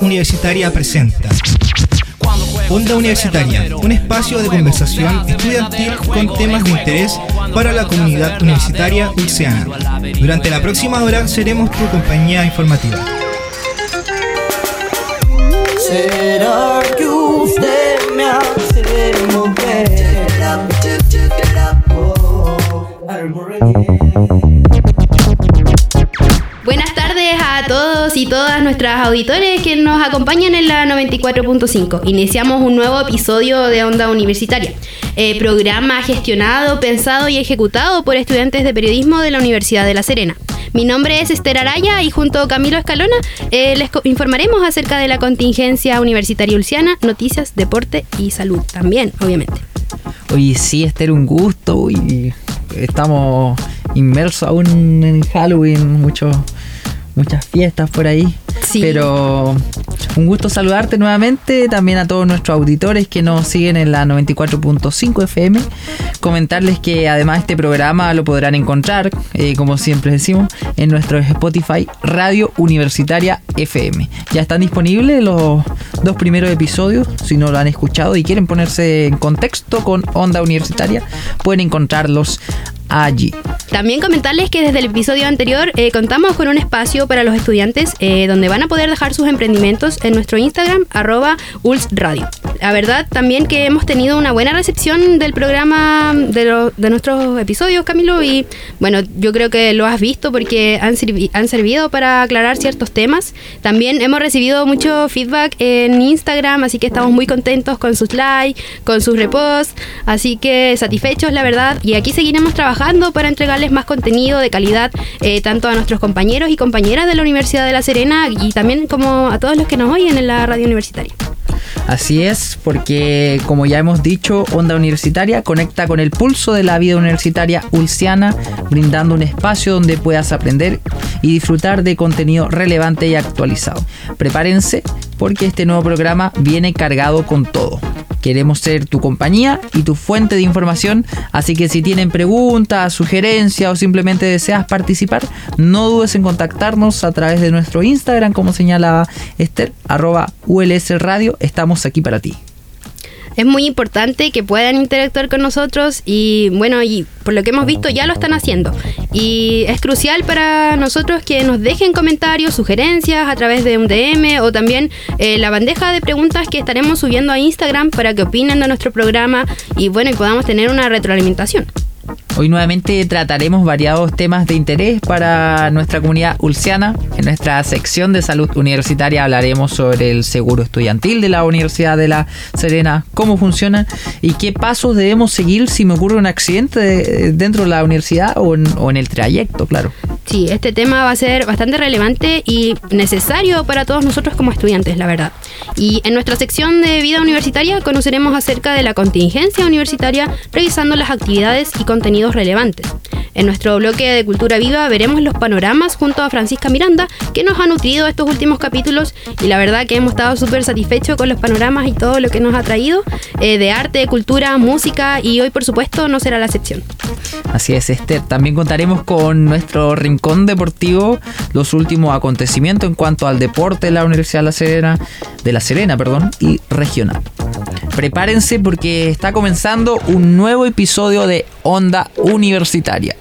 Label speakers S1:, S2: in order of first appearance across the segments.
S1: Universitaria presenta Onda Universitaria, un espacio de conversación estudiantil con temas de interés para la comunidad universitaria ulceana. Durante la próxima hora seremos tu compañía informativa.
S2: A todos y todas nuestras auditores que nos acompañan en la 94.5. Iniciamos un nuevo episodio de Onda Universitaria, eh, programa gestionado, pensado y ejecutado por estudiantes de periodismo de la Universidad de La Serena. Mi nombre es Esther Araya y junto a Camilo Escalona eh, les informaremos acerca de la contingencia universitaria ulciana, noticias, deporte y salud también, obviamente.
S3: Oye, sí, Esther, un gusto. Y estamos inmersos aún en Halloween, muchos muchas fiestas por ahí.
S2: Sí.
S3: Pero un gusto saludarte nuevamente, también a todos nuestros auditores que nos siguen en la 94.5 FM. Comentarles que además este programa lo podrán encontrar, eh, como siempre decimos, en nuestro Spotify Radio Universitaria FM. Ya están disponibles los dos primeros episodios, si no lo han escuchado y quieren ponerse en contexto con Onda Universitaria, pueden encontrarlos allí.
S2: También comentarles que desde el episodio anterior eh, contamos con un espacio para los estudiantes eh, donde van a poder dejar sus emprendimientos en nuestro Instagram, arroba ulsradio. La verdad también que hemos tenido una buena recepción del programa de, lo- de nuestros episodios, Camilo, y bueno, yo creo que lo has visto porque han, sirvi- han servido para aclarar ciertos temas. También hemos recibido mucho feedback en Instagram, así que estamos muy contentos con sus likes, con sus reposts, así que satisfechos, la verdad, y aquí seguiremos trabajando para entregarles más contenido de calidad eh, tanto a nuestros compañeros y compañeras de la Universidad de La Serena y también como a todos los que nos oyen en la radio universitaria.
S3: Así es, porque como ya hemos dicho, Onda Universitaria conecta con el pulso de la vida universitaria ulciana, brindando un espacio donde puedas aprender y disfrutar de contenido relevante y actualizado. Prepárense porque este nuevo programa viene cargado con todo. Queremos ser tu compañía y tu fuente de información, así que si tienen preguntas, sugerencias o simplemente deseas participar, no dudes en contactarnos a través de nuestro Instagram, como señalaba Esther, arroba ULS Radio, estamos aquí para ti.
S2: Es muy importante que puedan interactuar con nosotros y bueno, y por lo que hemos visto ya lo están haciendo. Y es crucial para nosotros que nos dejen comentarios, sugerencias a través de un DM o también eh, la bandeja de preguntas que estaremos subiendo a Instagram para que opinen de nuestro programa y bueno, y podamos tener una retroalimentación.
S3: Hoy nuevamente trataremos variados temas de interés para nuestra comunidad ulciana. En nuestra sección de salud universitaria hablaremos sobre el seguro estudiantil de la Universidad de La Serena, cómo funciona y qué pasos debemos seguir si me ocurre un accidente de- dentro de la universidad o en, o en el trayecto, claro.
S2: Sí, este tema va a ser bastante relevante y necesario para todos nosotros como estudiantes, la verdad. Y en nuestra sección de vida universitaria conoceremos acerca de la contingencia universitaria, revisando las actividades y contenidos relevantes. En nuestro bloque de Cultura Viva veremos los panoramas junto a Francisca Miranda, que nos ha nutrido estos últimos capítulos y la verdad que hemos estado súper satisfechos con los panoramas y todo lo que nos ha traído eh, de arte, cultura, música y hoy por supuesto no será la excepción.
S3: Así es, Esther. También contaremos con nuestro rincón deportivo, los últimos acontecimientos en cuanto al deporte de la Universidad de La Serena, de La Serena, perdón, y regional. Prepárense porque está comenzando un nuevo episodio de Onda Universitaria.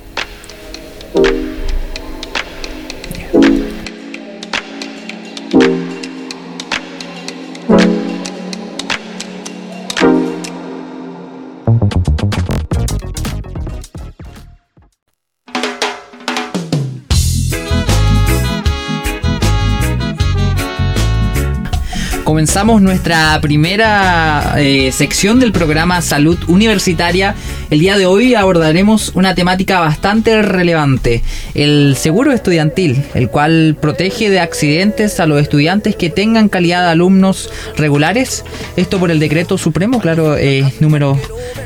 S3: Comenzamos nuestra primera eh, sección del programa Salud Universitaria. El día de hoy abordaremos una temática bastante relevante, el seguro estudiantil, el cual protege de accidentes a los estudiantes que tengan calidad de alumnos regulares. Esto por el decreto supremo, claro, número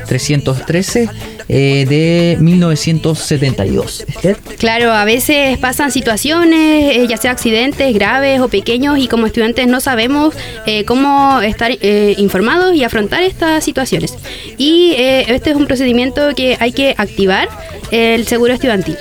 S3: 313 eh, de 1972. Esther.
S2: Claro, a veces pasan situaciones, eh, ya sea accidentes graves o pequeños, y como estudiantes no sabemos eh, cómo estar informados y afrontar estas situaciones. Y este es un procedimiento que hay que activar el seguro estudiantil.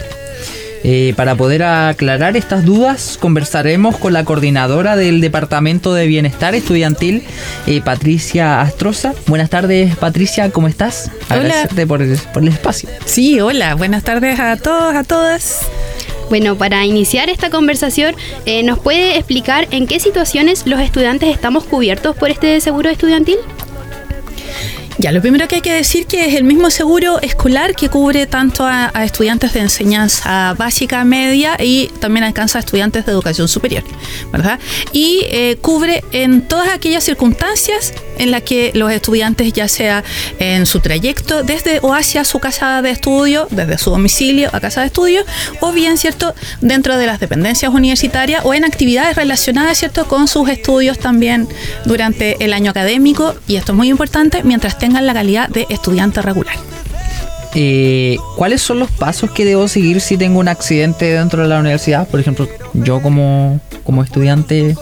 S3: Eh, para poder aclarar estas dudas, conversaremos con la coordinadora del Departamento de Bienestar Estudiantil, eh, Patricia Astroza. Buenas tardes, Patricia, ¿cómo estás?
S4: Hola.
S3: Agradecerte por el, por el espacio.
S4: Sí, hola, buenas tardes a todos, a todas.
S2: Bueno, para iniciar esta conversación, eh, ¿nos puede explicar en qué situaciones los estudiantes estamos cubiertos por este seguro estudiantil?
S4: Ya, lo primero que hay que decir que es el mismo seguro escolar que cubre tanto a, estudiantes de enseñanza básica, media y también alcanza a estudiantes de educación superior, ¿verdad? Y eh, cubre en todas aquellas circunstancias en las que los estudiantes, ya sea en su trayecto desde o hacia su casa de estudio, desde su domicilio a casa de estudio, o bien, ¿cierto?, dentro de las dependencias universitarias o en actividades relacionadas, ¿cierto?, con sus estudios también durante el año académico, y esto es muy importante, mientras tengan la calidad de estudiante regular.
S3: Eh, ¿Cuáles son los pasos que debo seguir si tengo un accidente dentro de la universidad? Por ejemplo, yo como, como estudiante,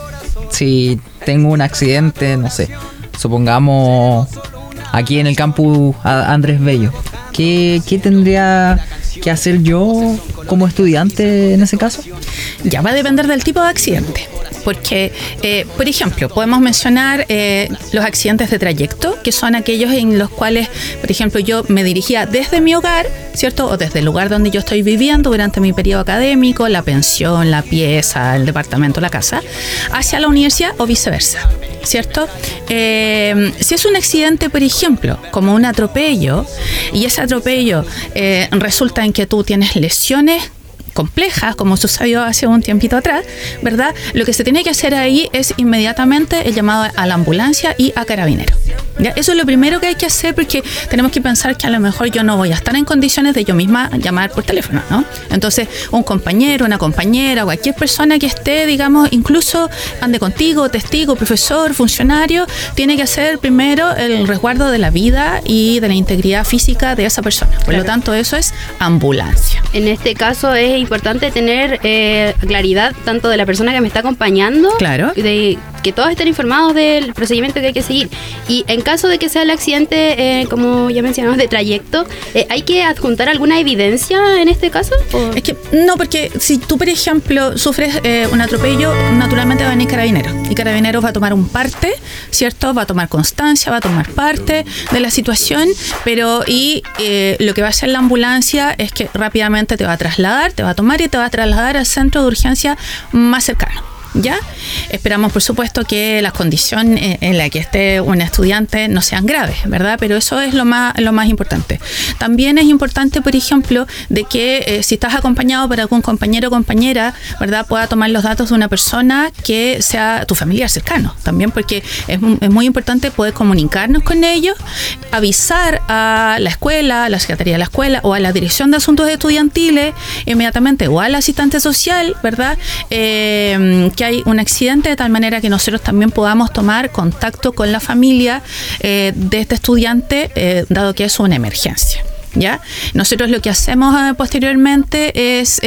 S3: si tengo un accidente, no sé, supongamos aquí en el campus Andrés Bello, ¿qué, qué tendría que hacer yo como estudiante en ese caso?
S4: Ya va a depender del tipo de accidente. Porque, eh, por ejemplo, podemos mencionar eh, los accidentes de trayecto, que son aquellos en los cuales, por ejemplo, yo me dirigía desde mi hogar, ¿cierto? O desde el lugar donde yo estoy viviendo durante mi periodo académico, la pensión, la pieza, el departamento, la casa, hacia la universidad o viceversa, ¿cierto? Eh, si es un accidente, por ejemplo, como un atropello, y ese atropello resulta en que tú tienes lesiones complejas, como sucedió hace un tiempito atrás, ¿verdad? Lo que se tiene que hacer ahí es inmediatamente el llamado a la ambulancia y a carabineros. ¿ya? Eso es lo primero que hay que hacer porque tenemos que pensar que a lo mejor yo no voy a estar en condiciones de yo misma llamar por teléfono, ¿no? Entonces, un compañero, una compañera, cualquier persona que esté, digamos, incluso ande contigo, testigo, profesor, funcionario, tiene que hacer primero el resguardo de la vida y de la integridad física de esa persona. Por lo tanto, eso es ambulancia.
S2: En este caso es importante tener eh, claridad tanto de la persona que me está acompañando,
S4: Claro.
S2: de que todos estén informados del procedimiento que hay que seguir. Y en caso de que sea el accidente, eh, como ya mencionamos, de trayecto, eh, ¿hay que adjuntar alguna evidencia en este caso? ¿O-
S4: Es que no, porque si tú, por ejemplo, sufres eh, un atropello, naturalmente va a venir carabineros. Y carabineros va a tomar un parte, ¿cierto? Va a tomar constancia, va a tomar parte de la situación, pero y eh, lo que va a hacer la ambulancia es que rápidamente te va a trasladar, te va a tomar y te va a trasladar al centro de urgencia más cercano. ¿Ya? Esperamos, por supuesto, que las condiciones en las que esté un estudiante no sean graves, ¿verdad? Pero eso es lo más, lo más importante. También es importante, por ejemplo, de que eh, si estás acompañado por algún compañero o compañera, ¿verdad? Pueda tomar los datos de una persona que sea tu familiar cercano, también porque es, es muy importante poder comunicarnos con ellos, avisar a la escuela, a la Secretaría de la Escuela o a la Dirección de Asuntos Estudiantiles inmediatamente o al asistente social, ¿verdad? Eh, que hay un accidente de tal manera que nosotros también podamos tomar contacto con la familia eh, de este estudiante, eh, dado que es una emergencia. ¿Ya? Nosotros lo que hacemos eh, posteriormente es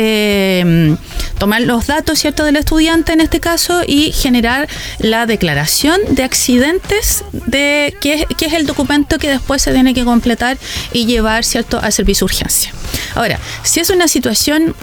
S4: tomar los datos cierto del estudiante en este caso y generar la declaración de accidentes de que es, que es el documento que después se tiene que completar y llevar cierto al servicio de urgencia. Ahora, si es una situación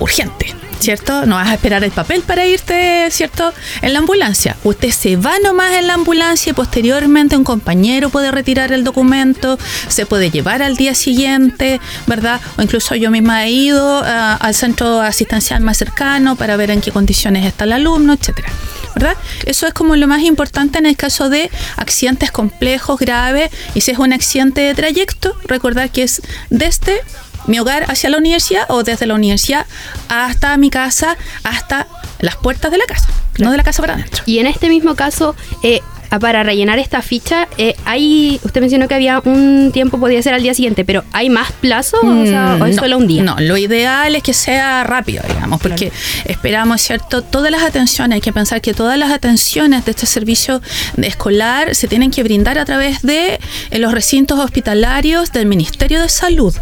S4: urgente, ¿cierto? No vas a esperar el papel para irte, ¿cierto? En la ambulancia. Usted se va nomás en la ambulancia y posteriormente un compañero puede retirar el documento, se puede llevar al día siguiente, ¿verdad? O incluso yo misma he ido ah, al centro asistencial más cercano para ver en qué condiciones está el alumno, etcétera. ¿verdad? Eso es como lo más importante en el caso de accidentes complejos, graves, y si es un accidente de trayecto, recordar que es desde mi hogar hacia la universidad o desde la universidad hasta mi casa, hasta las puertas de la casa, no de la casa para adentro.
S2: Y en este mismo caso, eh, para rellenar esta ficha, eh, hay, usted mencionó que había un tiempo, podía ser al día siguiente, pero ¿hay más plazo o, sea, o es
S4: Mm, no,
S2: solo un día?
S4: No, lo ideal es que sea rápido, digamos, porque esperamos, ¿cierto? Todas las atenciones, hay que pensar que todas las atenciones de este servicio escolar se tienen que brindar a través de eh, los recintos hospitalarios del Ministerio de Salud.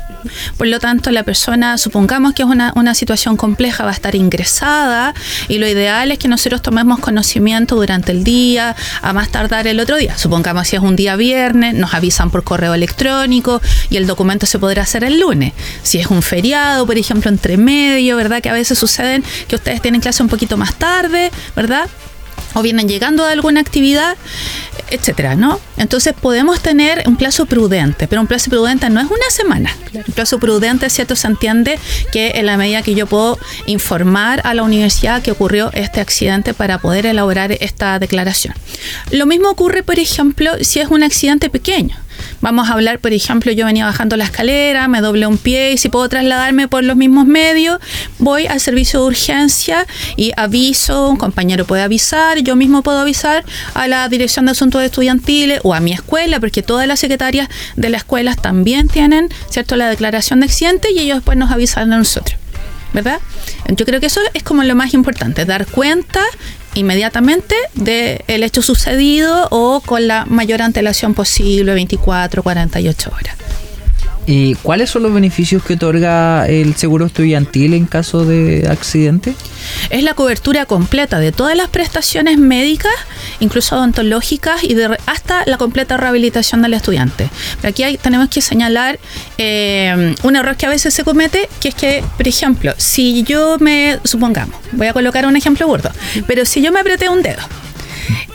S4: Por lo tanto, la persona, supongamos que es una, una situación compleja, va a estar ingresada y lo ideal es que nosotros tomemos conocimiento durante el día, a más tardar el otro día. Supongamos si es un día viernes, nos avisan por correo electrónico y el documento se podrá hacer el lunes. Si es un feriado, por ejemplo, entre medio, ¿verdad? Que a veces suceden que ustedes tienen clase un poquito más tarde, ¿verdad? o vienen llegando a alguna actividad, etcétera, ¿no? Entonces podemos tener un plazo prudente, pero un plazo prudente no es una semana. Un plazo prudente, ¿cierto? Se entiende que en la medida que yo puedo informar a la universidad que ocurrió este accidente para poder elaborar esta declaración. Lo mismo ocurre, por ejemplo, si es un accidente pequeño. Vamos a hablar, por ejemplo, yo venía bajando la escalera, me doblé un pie y si puedo trasladarme por los mismos medios, voy al servicio de urgencia y aviso, un compañero puede avisar, yo mismo puedo avisar a la Dirección de Asuntos Estudiantiles o a mi escuela, porque todas las secretarias de las escuelas también tienen, ¿cierto?, la declaración de accidente y ellos después nos avisan a nosotros. ¿Verdad? Yo creo que eso es como lo más importante, dar cuenta inmediatamente del hecho sucedido o con la mayor antelación posible, 24, 48 horas.
S3: ¿Y cuáles son los beneficios que otorga el seguro estudiantil en caso de accidente?
S4: Es la cobertura completa de todas las prestaciones médicas, incluso odontológicas y de, hasta la completa rehabilitación del estudiante. Pero aquí hay, tenemos que señalar eh, un error que a veces se comete, que es que, por ejemplo, si yo me, supongamos, voy a colocar un ejemplo burdo, pero si yo me apreté un dedo,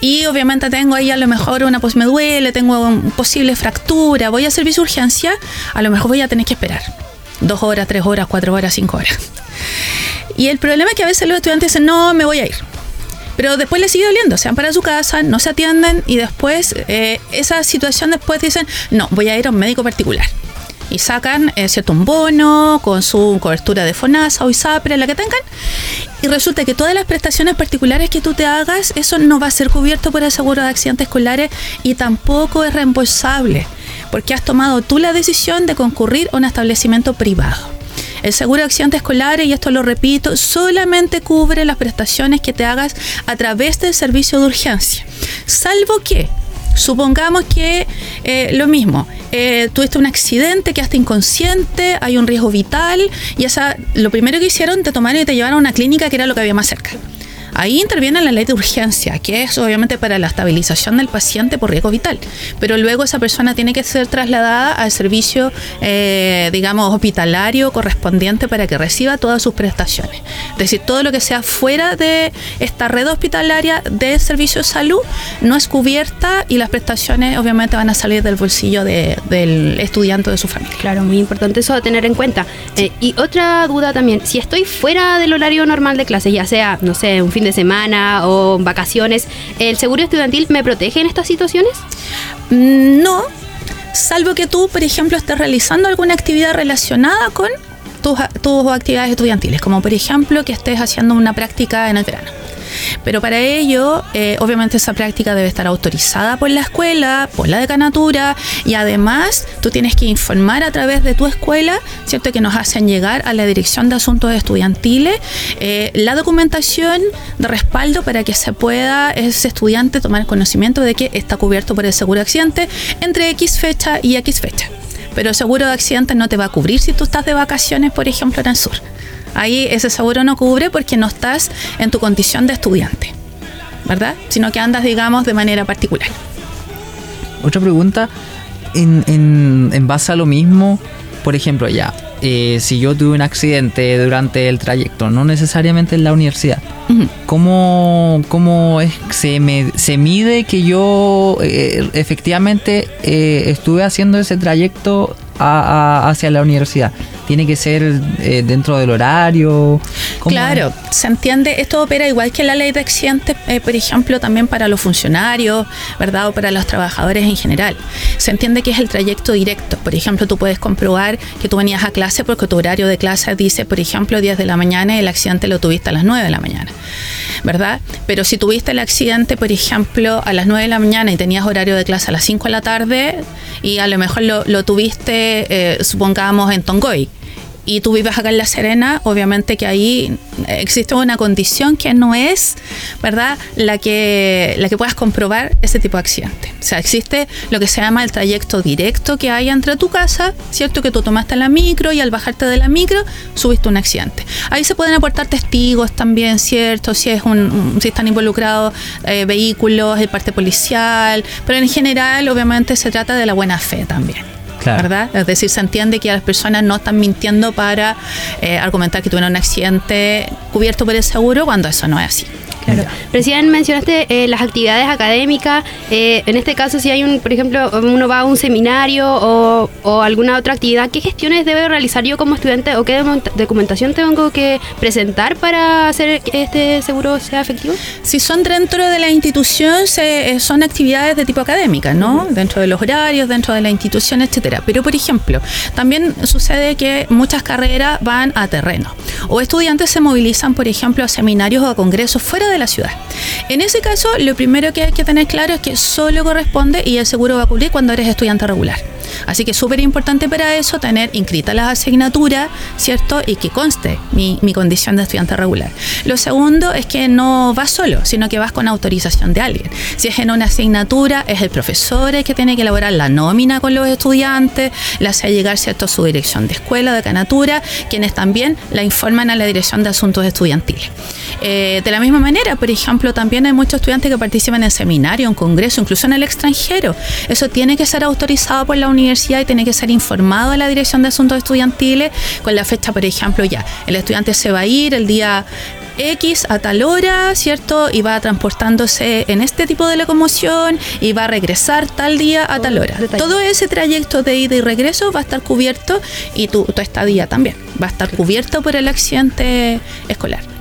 S4: y obviamente tengo ahí a lo mejor una pues me duele, tengo una posible fractura, voy a servicio de urgencia, a lo mejor voy a tener que esperar dos horas, tres horas, cuatro horas, cinco horas. Y el problema es que a veces los estudiantes dicen, no, me voy a ir. Pero después les sigue doliendo, se van para su casa, no se atienden y después eh, esa situación después dicen, no, voy a ir a un médico particular y sacan eh, cierto un bono con su cobertura de FONASA o ISAPRE, la que tengan, y resulta que todas las prestaciones particulares que tú te hagas, eso no va a ser cubierto por el seguro de accidentes escolares y tampoco es reembolsable, porque has tomado tú la decisión de concurrir a un establecimiento privado. El seguro de accidentes escolares, y esto lo repito, solamente cubre las prestaciones que te hagas a través del servicio de urgencia, salvo que Supongamos que eh, lo mismo, eh, tuviste un accidente, quedaste inconsciente, hay un riesgo vital y esa, lo primero que hicieron te tomaron y te llevaron a una clínica que era lo que había más cerca. Ahí interviene la ley de urgencia, que es obviamente para la estabilización del paciente por riesgo vital, pero luego esa persona tiene que ser trasladada al servicio, eh, digamos, hospitalario correspondiente para que reciba todas sus prestaciones. Es decir, todo lo que sea fuera de esta red hospitalaria de servicio de salud no es cubierta y las prestaciones obviamente van a salir del bolsillo del estudiante de su familia.
S2: Claro, muy importante eso a tener en cuenta. Eh, y otra duda también, si estoy fuera del horario normal de clases, ya sea, no sé, un fin de semana o vacaciones, ¿el seguro estudiantil me protege en estas situaciones?
S4: Mm, no, salvo que tú, por ejemplo, estés realizando alguna actividad relacionada con tus, tus actividades estudiantiles, como por ejemplo que estés haciendo una práctica en el verano. Pero para ello, eh, obviamente esa práctica debe estar autorizada por la escuela, por la decanatura y además tú tienes que informar a través de tu escuela, ¿cierto? Que nos hacen llegar a la Dirección de Asuntos Estudiantiles eh, la documentación de respaldo para que se pueda ese estudiante tomar conocimiento de que está cubierto por el seguro de accidente entre X fecha y X fecha. Pero el seguro de accidente no te va a cubrir si tú estás de vacaciones, por ejemplo, en el sur. Ahí ese seguro no cubre porque no estás en tu condición de estudiante, ¿verdad? Sino que andas, digamos, de manera particular.
S3: Otra pregunta, en, base a lo mismo, por ejemplo, ya, eh, si yo tuve un accidente durante el trayecto, no necesariamente en la universidad, ¿cómo, es, se, me, se mide que yo eh, efectivamente eh, estuve haciendo ese trayecto hacia la universidad? ¿Tiene que ser eh, dentro del horario?
S4: Claro, se entiende, esto opera igual que la ley de accidentes, eh, por ejemplo, también para los funcionarios, ¿verdad? O para los trabajadores en general. Se entiende que es el trayecto directo. Por ejemplo, tú puedes comprobar que tú venías a clase porque tu horario de clase dice, por ejemplo, 10 de la mañana y el accidente lo tuviste a las 9 de la mañana, ¿verdad? Pero si tuviste el accidente, por ejemplo, a las 9 de la mañana y tenías horario de clase a las 5 de la tarde y a lo mejor lo, tuviste, eh, supongamos, en Tongoy, y tú vives acá en La Serena, obviamente que ahí existe una condición que no es, ¿verdad?, la que, la que puedas comprobar ese tipo de accidente. O sea, existe lo que se llama el trayecto directo que hay entre tu casa, ¿cierto? Que tú tomaste la micro y al bajarte de la micro subiste un accidente. Ahí se pueden aportar testigos también, ¿cierto? Si, es un, si están involucrados eh, vehículos, el parte policial, pero en general, obviamente, se trata de la buena fe también. ¿Verdad? Es decir, se entiende que las personas no están mintiendo para eh, argumentar que tuvieron un accidente cubierto por el seguro cuando eso no es así.
S2: Claro. Recién mencionaste eh, las actividades académicas. Eh, en este caso, si hay un, por ejemplo, uno va a un seminario o, o, alguna otra actividad, ¿qué gestiones debe realizar yo como estudiante o qué documentación tengo que presentar para hacer que este seguro sea efectivo?
S4: Si son dentro de la institución, se, eh, son actividades de tipo académica, ¿no? Dentro de los horarios, dentro de la institución, etcétera. Pero, por ejemplo, también sucede que muchas carreras van a terreno o estudiantes se movilizan, por ejemplo, a seminarios o a congresos fuera de de la ciudad. En ese caso, lo primero que hay que tener claro es que solo corresponde y el seguro va a cubrir cuando eres estudiante regular. Así que es súper importante para eso tener inscritas las asignaturas, ¿cierto? Y que conste mi, mi, condición de estudiante regular. Lo segundo es que no vas solo, sino que vas con autorización de alguien. Si es en una asignatura, es el profesor el que tiene que elaborar la nómina con los estudiantes, le hace llegar, ¿cierto?, su dirección de escuela, de canatura, quienes también la informan a la dirección de asuntos estudiantiles. Eh, de la misma manera, por ejemplo, también hay muchos estudiantes que participan en seminarios, en congresos, incluso en el extranjero. Eso tiene que ser autorizado por la universidad y tiene que ser informado a la Dirección de Asuntos Estudiantiles con la fecha, por ejemplo, ya. El estudiante se va a ir el día X a tal hora, ¿cierto? Y va transportándose en este tipo de locomoción y va a regresar tal día a tal hora. Todo ese trayecto de ida y regreso va a estar cubierto y tu, tu estadía también va a estar cubierto por el accidente escolar.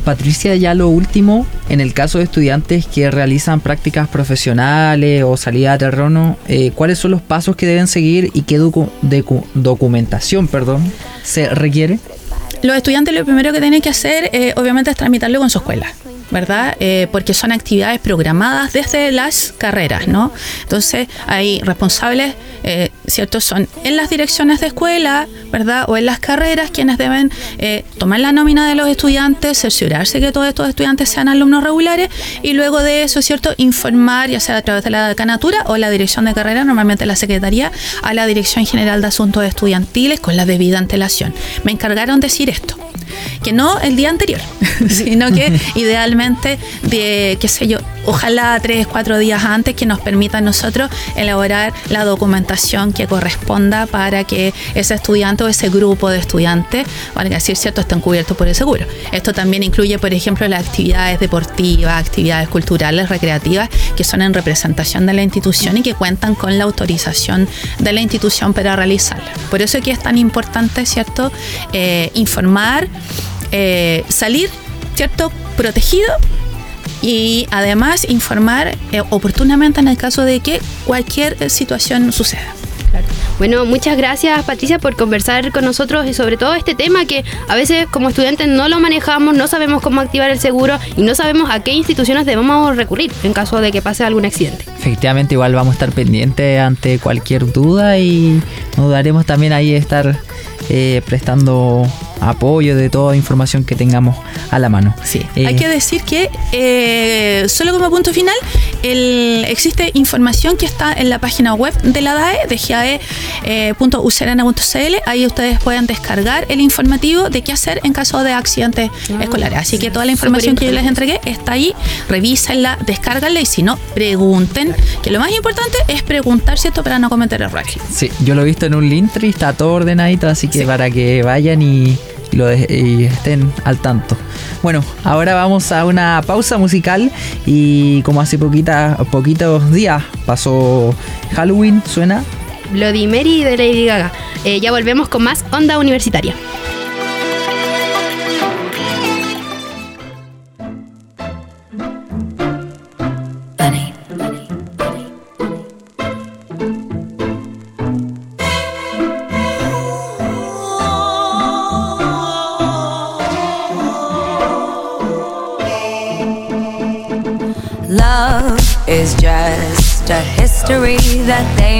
S3: Patricia, ya lo último, en el caso de estudiantes que realizan prácticas profesionales o salida a terreno, eh, ¿cuáles son los pasos que deben seguir y qué documentación perdón, se requiere?
S4: Los estudiantes lo primero que tienen que hacer, eh, obviamente, es tramitarlo con su escuela. ¿Verdad? Eh, porque son actividades programadas desde las carreras, ¿no? Entonces hay responsables, eh, ¿cierto? Son en las direcciones de escuela, ¿verdad? O en las carreras quienes deben eh, tomar la nómina de los estudiantes, cerciorarse que todos estos estudiantes sean alumnos regulares y luego de eso, ¿cierto? Informar, ya sea a través de la decanatura o la dirección de carrera, normalmente la secretaría, a la Dirección General de Asuntos Estudiantiles con la debida antelación. Me encargaron decir esto que no el día anterior, sino que idealmente de, qué sé yo, ojalá tres, cuatro días antes que nos permita a nosotros elaborar la documentación que corresponda para que ese estudiante o ese grupo de estudiantes, valga decir cierto, estén cubiertos por el seguro. Esto también incluye, por ejemplo, las actividades deportivas, actividades culturales, recreativas, que son en representación de la institución y que cuentan con la autorización de la institución para realizarlas. Por eso que es tan importante, ¿cierto?, eh, informar eh, salir, ¿cierto?, protegido y además informar eh, oportunamente en el caso de que cualquier eh, situación suceda.
S2: Bueno, muchas gracias Patricia por conversar con nosotros y sobre todo este tema que a veces como estudiantes no lo manejamos, no sabemos cómo activar el seguro y no sabemos a qué instituciones debemos recurrir en caso de que pase algún accidente.
S3: Efectivamente, igual vamos a estar pendientes ante cualquier duda y nos daremos también ahí estar eh, prestando apoyo de toda información que tengamos a la mano.
S4: Sí. Eh, Hay que decir que, eh, solo como punto final, el, existe información que está en la página web de la DAE, de gae.ucerana.cl. Ahí ustedes pueden descargar el informativo de qué hacer en caso de accidentes ah, escolares. Así que toda la información que yo les entregué está ahí. Revísenla, descárganla y si no, pregunten. Que lo más importante es preguntar, ¿cierto? Para no cometer errores.
S3: Sí, yo lo he visto en un Linktree, está todo ordenadito, así que para que vayan y, lo y estén al tanto. Bueno, ahora vamos a una pausa musical y como hace poquita, poquitos días pasó Halloween, suena
S2: Bloody Mary de Lady Gaga. Eh, ya volvemos con más Onda Universitaria.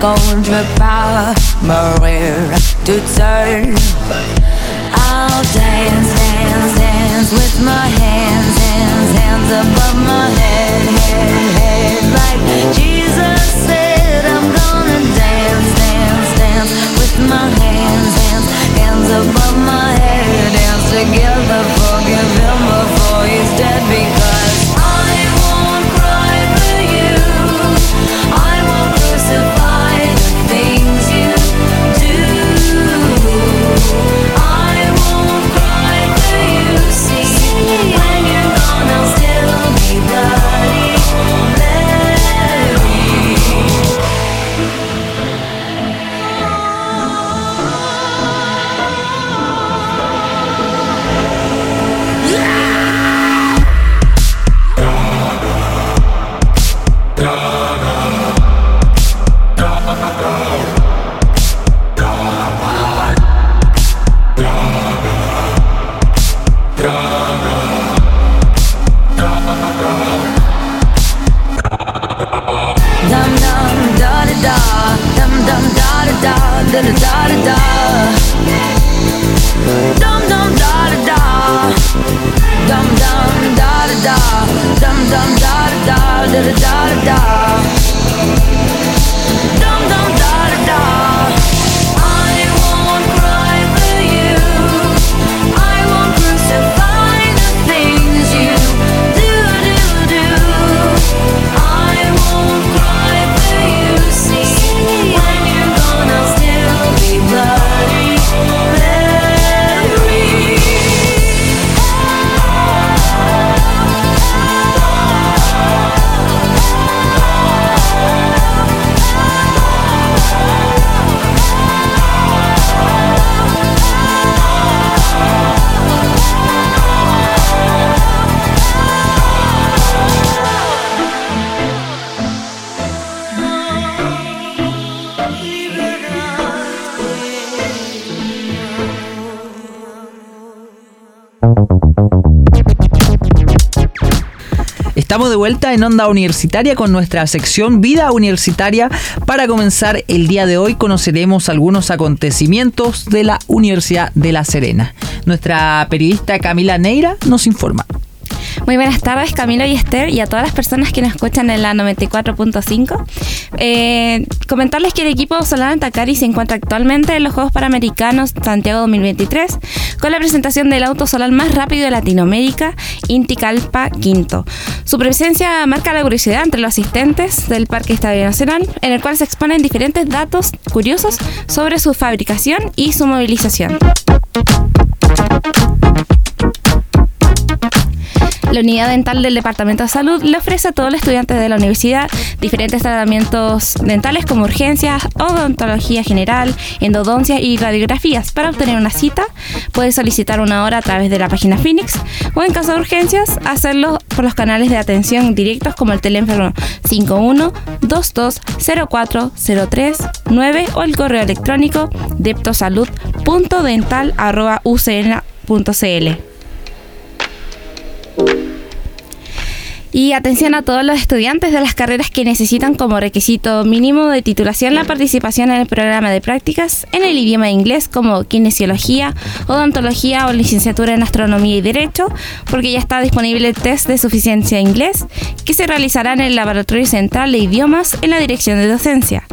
S5: gonna power, Maria, to turn.
S3: Estamos de vuelta en Onda Universitaria con nuestra sección Vida Universitaria. Para comenzar el día de hoy conoceremos algunos acontecimientos de la Universidad de La Serena. Nuestra periodista Camila Neira nos informa.
S6: Muy buenas tardes, Camilo y Esther, y a todas las personas que nos escuchan en la 94.5. Eh, comentarles que el equipo Solana Takari se encuentra actualmente en los Juegos Panamericanos Santiago 2023 con la presentación del auto solar más rápido de Latinoamérica, Inti Calpa V. Su presencia marca la curiosidad entre los asistentes del Parque Estadio Nacional, en el cual se exponen diferentes datos curiosos sobre su fabricación y su movilización. La unidad dental del Departamento de Salud le ofrece a todos los estudiantes de la universidad diferentes tratamientos dentales como urgencias, odontología general, endodoncia y radiografías. Para obtener una cita, puedes solicitar una hora a través de la página Phoenix o en caso de urgencias, hacerlo por los canales de atención directos como el teléfono 51 22 04 03 9 o el correo electrónico deptosalud.dental.ucn.cl. Y atención a todos los estudiantes de las carreras que necesitan como requisito mínimo de titulación la participación en el programa de prácticas en el idioma inglés como kinesiología, odontología o licenciatura en astronomía y derecho, porque ya está disponible el test de suficiencia inglés que se realizará en el Laboratorio Central de Idiomas en la Dirección de Docencia.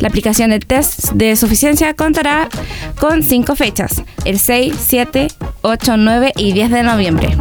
S6: La aplicación del test de suficiencia contará con cinco fechas, el 6, 7, 8, 9 y 10 de noviembre.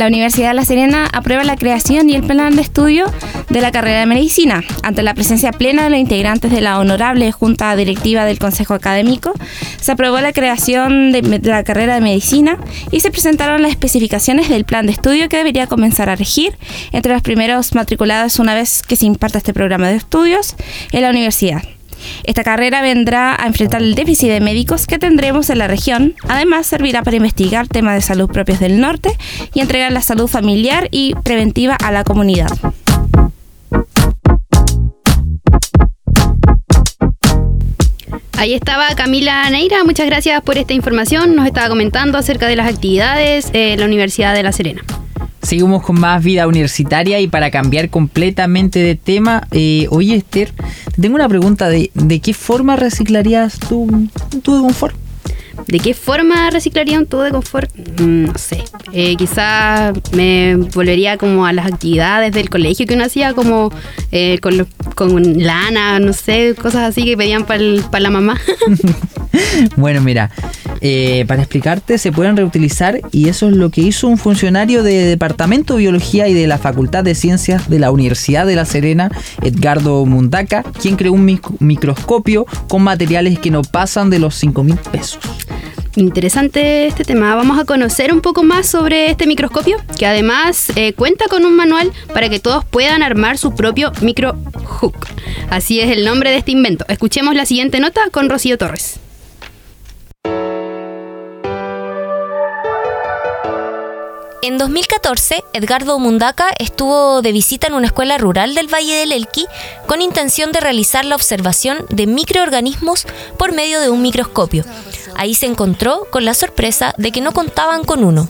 S6: La Universidad de La Serena aprueba la creación y el plan de estudio de la carrera de medicina. Ante la presencia plena de los integrantes de la honorable Junta Directiva del Consejo Académico, se aprobó la creación de, la carrera de medicina y se presentaron las especificaciones del plan de estudio que debería comenzar a regir entre los primeros matriculados una vez que se imparta este programa de estudios en la universidad. Esta carrera vendrá a enfrentar el déficit de médicos que tendremos en la región. Además, servirá para investigar temas de salud propios del norte y entregar la salud familiar y preventiva a la comunidad.
S2: Ahí estaba Camila Neira, muchas gracias por esta información. Nos estaba comentando acerca de las actividades en la Universidad de La Serena.
S3: Seguimos con más vida universitaria y para cambiar completamente de tema, eh, oye Esther, te tengo una pregunta de, ¿de qué forma reciclarías tu, de confort?
S2: ¿De qué forma reciclaría un tubo de confort? Mm, no sé. Eh, quizás me volvería como a las actividades del colegio que uno hacía, como eh, con, con lana, no sé, cosas así que pedían para la mamá.
S3: Bueno, mira, eh, para explicarte, se pueden reutilizar y eso es lo que hizo un funcionario de Departamento de Biología y de la Facultad de Ciencias de la Universidad de La Serena, Edgardo Mundaca, quien creó un mic- microscopio con materiales que no pasan de los 5 mil pesos.
S2: Interesante este tema. Vamos a conocer un poco más sobre este microscopio, que además eh, cuenta con un manual para que todos puedan armar su propio micro hook. Así es el nombre de este invento. Escuchemos la siguiente nota con Rocío Torres.
S7: En 2014, Edgardo Mundaca estuvo de visita en una escuela rural del Valle del Elqui con intención de realizar la observación de microorganismos por medio de un microscopio. Ahí se encontró con la sorpresa de que no contaban con uno.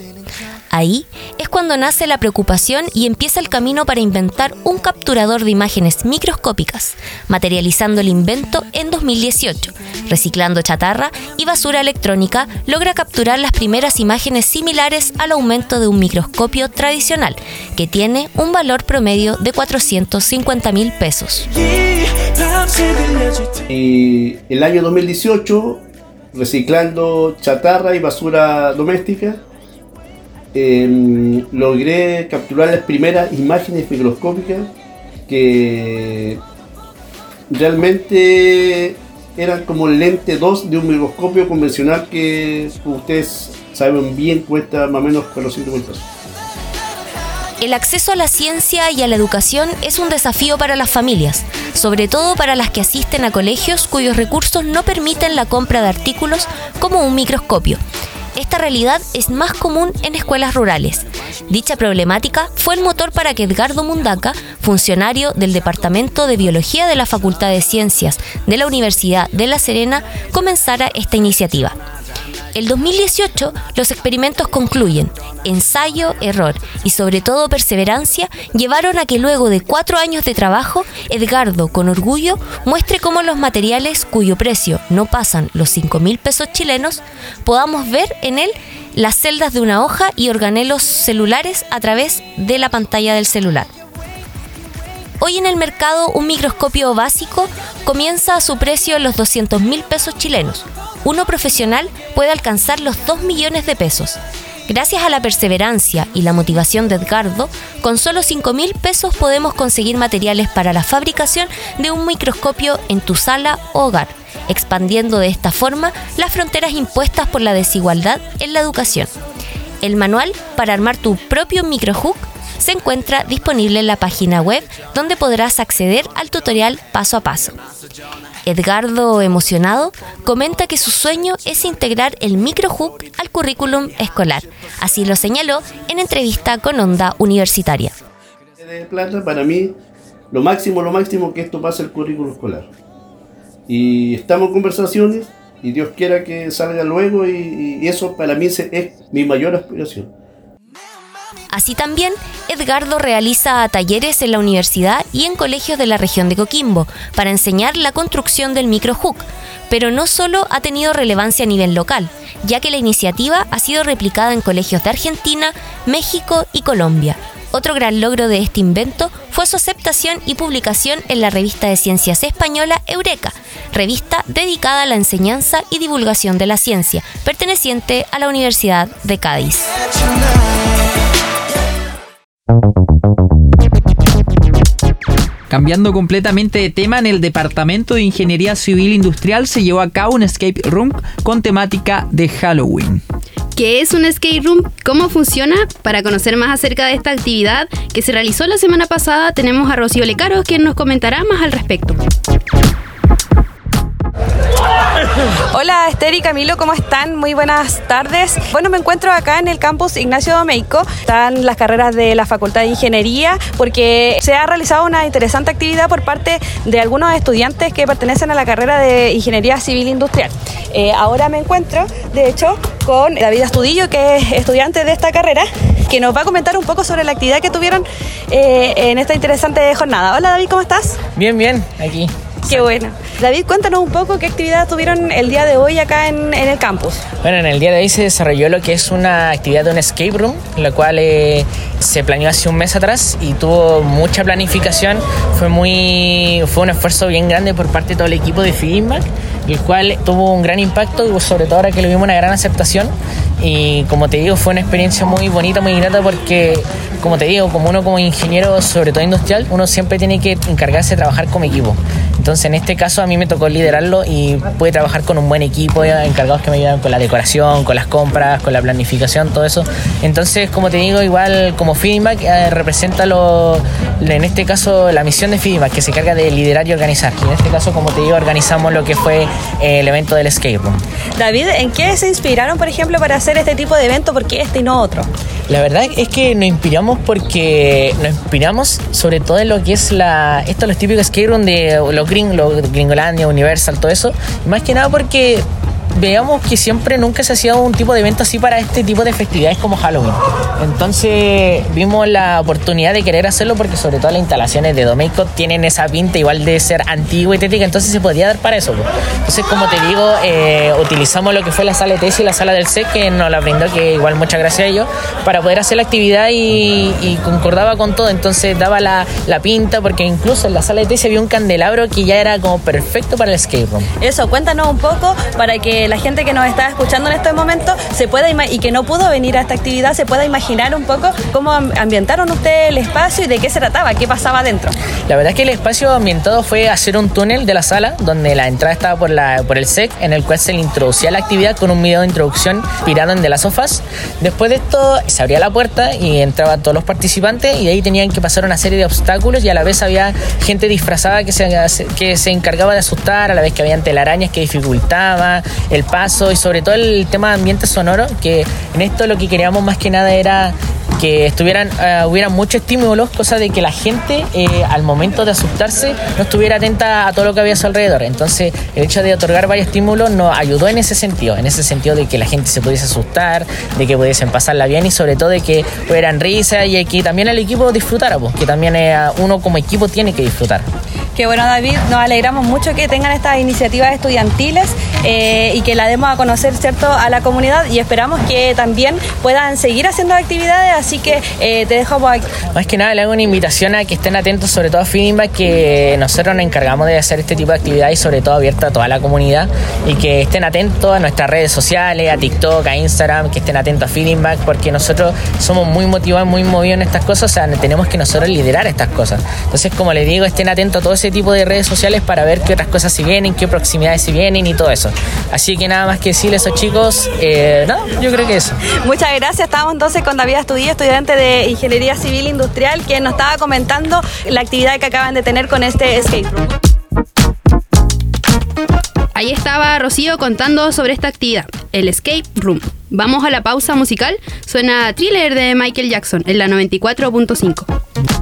S7: Ahí es cuando nace la preocupación y empieza el camino para inventar un capturador de imágenes microscópicas, materializando el invento en 2018. Reciclando chatarra y basura electrónica, logra capturar las primeras imágenes similares al aumento de un microscopio tradicional, que tiene un valor promedio de 450 mil pesos.
S8: Y el año 2018, reciclando chatarra y basura doméstica, em, logré capturar las primeras imágenes microscópicas que realmente eran como el lente 2 de un microscopio convencional que ustedes saben bien cuesta más o menos 400 mil pesos.
S7: El acceso a la ciencia y a la educación es un desafío para las familias, sobre todo para las que asisten a colegios cuyos recursos no permiten la compra de artículos como un microscopio. Esta realidad es más común en escuelas rurales. Dicha problemática fue el motor para que Edgardo Mundaca, funcionario del Departamento de Biología de la Facultad de Ciencias de la Universidad de La Serena, comenzara esta iniciativa. El 2018 los experimentos concluyen. Ensayo, error y sobre todo perseverancia llevaron a que luego de cuatro años de trabajo, Edgardo con orgullo muestre cómo los materiales cuyo precio no pasan los 5 mil pesos chilenos, podamos ver en él las celdas de una hoja y organelos celulares a través de la pantalla del celular. Hoy en el mercado un microscopio básico comienza a su precio en los 200 mil pesos chilenos. Uno profesional puede alcanzar los 2 millones de pesos. Gracias a la perseverancia y la motivación de Edgardo, con solo 5 mil pesos podemos conseguir materiales para la fabricación de un microscopio en tu sala o hogar, expandiendo de esta forma las fronteras impuestas por la desigualdad en la educación. El manual para armar tu propio microhook se encuentra disponible en la página web donde podrás acceder al tutorial paso a paso. Edgardo, emocionado, comenta que su sueño es integrar el microhook al currículum escolar. Así lo señaló en entrevista con Onda Universitaria.
S8: de plata, para mí, lo máximo, lo máximo que esto pase al currículo escolar. Y estamos en conversaciones y Dios quiera que salga luego y, eso para mí es mi mayor aspiración.
S7: Así también, Edgardo realiza talleres en la universidad y en colegios de la región de Coquimbo para enseñar la construcción del microhook, pero no solo ha tenido relevancia a nivel local, ya que la iniciativa ha sido replicada en colegios de Argentina, México y Colombia. Otro gran logro de este invento fue su aceptación y publicación en la revista de ciencias española Eureka, revista dedicada a la enseñanza y divulgación de la ciencia, perteneciente a la Universidad de Cádiz.
S3: Cambiando completamente de tema, en el Departamento de Ingeniería Civil Industrial se llevó a cabo un escape room con temática de Halloween.
S2: ¿Qué es un skate room? ¿Cómo funciona? Para conocer más acerca de esta actividad que se realizó la semana pasada, tenemos a Rocío Lecaros, quien nos comentará más al respecto.
S9: Hola Esther y Camilo, ¿cómo están? Muy buenas tardes. Bueno, me encuentro acá en el campus Ignacio Domeico. Están las carreras de la Facultad de Ingeniería porque se ha realizado una interesante actividad por parte de algunos estudiantes que pertenecen a la carrera de Ingeniería Civil Industrial. Eh, ahora me encuentro, de hecho, con David Astudillo, que es estudiante de esta carrera, que nos va a comentar un poco sobre la actividad que tuvieron eh, en esta interesante jornada. Hola David, ¿cómo estás?
S10: Bien, bien, aquí.
S9: Qué bueno. David, cuéntanos un poco qué actividad tuvieron el día de hoy acá en, en el campus.
S10: Bueno, en el día de hoy se desarrolló lo que es una actividad de un escape room, la cual eh, se planeó hace un mes atrás y tuvo mucha planificación. Fue muy, fue un esfuerzo bien grande por parte de todo el equipo de Feedback, el cual tuvo un gran impacto, sobre todo ahora que lo vimos una gran aceptación. Y como te digo, fue una experiencia muy bonita, muy grata porque, como te digo, como uno como ingeniero, sobre todo industrial, uno siempre tiene que encargarse de trabajar como equipo. Entonces, en este caso, a mí me tocó liderarlo y pude trabajar con un buen equipo, encargados que me ayudan con la decoración, con las compras, con la planificación, todo eso. Entonces, como te digo, igual como feedback eh, representa lo, en este caso la misión de feedback que se encarga de liderar y organizar. Y en este caso, como te digo, organizamos lo que fue eh, el evento del escape room.
S9: David, ¿en qué se inspiraron, por ejemplo, para hacer este tipo de evento? ¿Por qué este y no otro?
S10: La verdad es que nos inspiramos porque nos inspiramos sobre todo en lo que es la esto los típicos skate room de los gring, los Gringolandia, Universal, todo eso. Más que nada porque veamos que siempre nunca se hacía un tipo de evento así para este tipo de festividades como Halloween. Entonces vimos la oportunidad de querer hacerlo porque sobre todo las instalaciones de Domeico tienen esa pinta igual de ser antigua y tética, entonces se podía dar para eso. Entonces como te digo, eh, utilizamos lo que fue la sala de tesis y la sala del SEC que nos la brindó, que igual muchas gracias a ellos, para poder hacer la actividad y, y concordaba con todo, entonces daba la, pinta porque incluso en la sala de tesis había un candelabro que ya era como perfecto para el escape room.
S9: Eso, cuéntanos un poco para que la gente que nos está escuchando en este momento se pueda y que no pudo venir a esta actividad se pueda imaginar un poco cómo am- ambientaron ustedes el espacio y de qué se trataba, qué pasaba dentro.
S10: La verdad es que el espacio ambientado fue hacer un túnel de la sala donde la entrada estaba por, la, por el SEC en el cual se le introducía la actividad con un video de introducción inspirado en de las sofás. Después de esto se abría la puerta y entraban todos los participantes y de ahí tenían que pasar una serie de obstáculos y a la vez había gente disfrazada que se, que se encargaba de asustar, a la vez que habían telarañas que dificultaba el paso y sobre todo el tema de ambiente sonoro que en esto lo que queríamos más que nada era que estuvieran, eh, hubieran muchos estímulos, cosa de que la gente eh, al momento de asustarse no estuviera atenta a todo lo que había a su alrededor. Entonces, el hecho de otorgar varios estímulos nos ayudó en ese sentido, en ese sentido de que la gente se pudiese asustar, de que pudiesen pasarla bien y sobre todo de que fueran risas y que también el equipo disfrutara, pues, que también eh, uno como equipo tiene que disfrutar.
S9: Que bueno, David, nos alegramos mucho que tengan estas iniciativas estudiantiles eh, y que la demos a conocer, ¿cierto?, a la comunidad y esperamos que también puedan seguir haciendo actividades, así que eh, te dejo por aquí.
S10: Más que nada le hago una invitación a que estén atentos, sobre todo a Feedback, que nosotros nos encargamos de hacer este tipo de actividades y sobre todo abierta a toda la comunidad y que estén atentos a nuestras redes sociales, a TikTok, a Instagram, que estén atentos a Feedback, porque nosotros somos muy motivados, muy movidos en estas cosas, o sea, tenemos que nosotros liderar estas cosas. Entonces, como les digo, estén atentos a todo ese tipo de redes sociales para ver qué otras cosas se vienen, qué proximidades se vienen y todo eso. Así que nada más que decirles a esos chicos, eh, no, yo creo que eso.
S9: Muchas gracias. Estamos entonces con David Astudillo, estudiante de Ingeniería Civil Industrial, que nos estaba comentando la actividad que acaban de tener con este escape room.
S2: Ahí estaba Rocío contando sobre esta actividad, el Escape Room. Vamos a la pausa musical. Suena Thriller de Michael Jackson en la 94.5.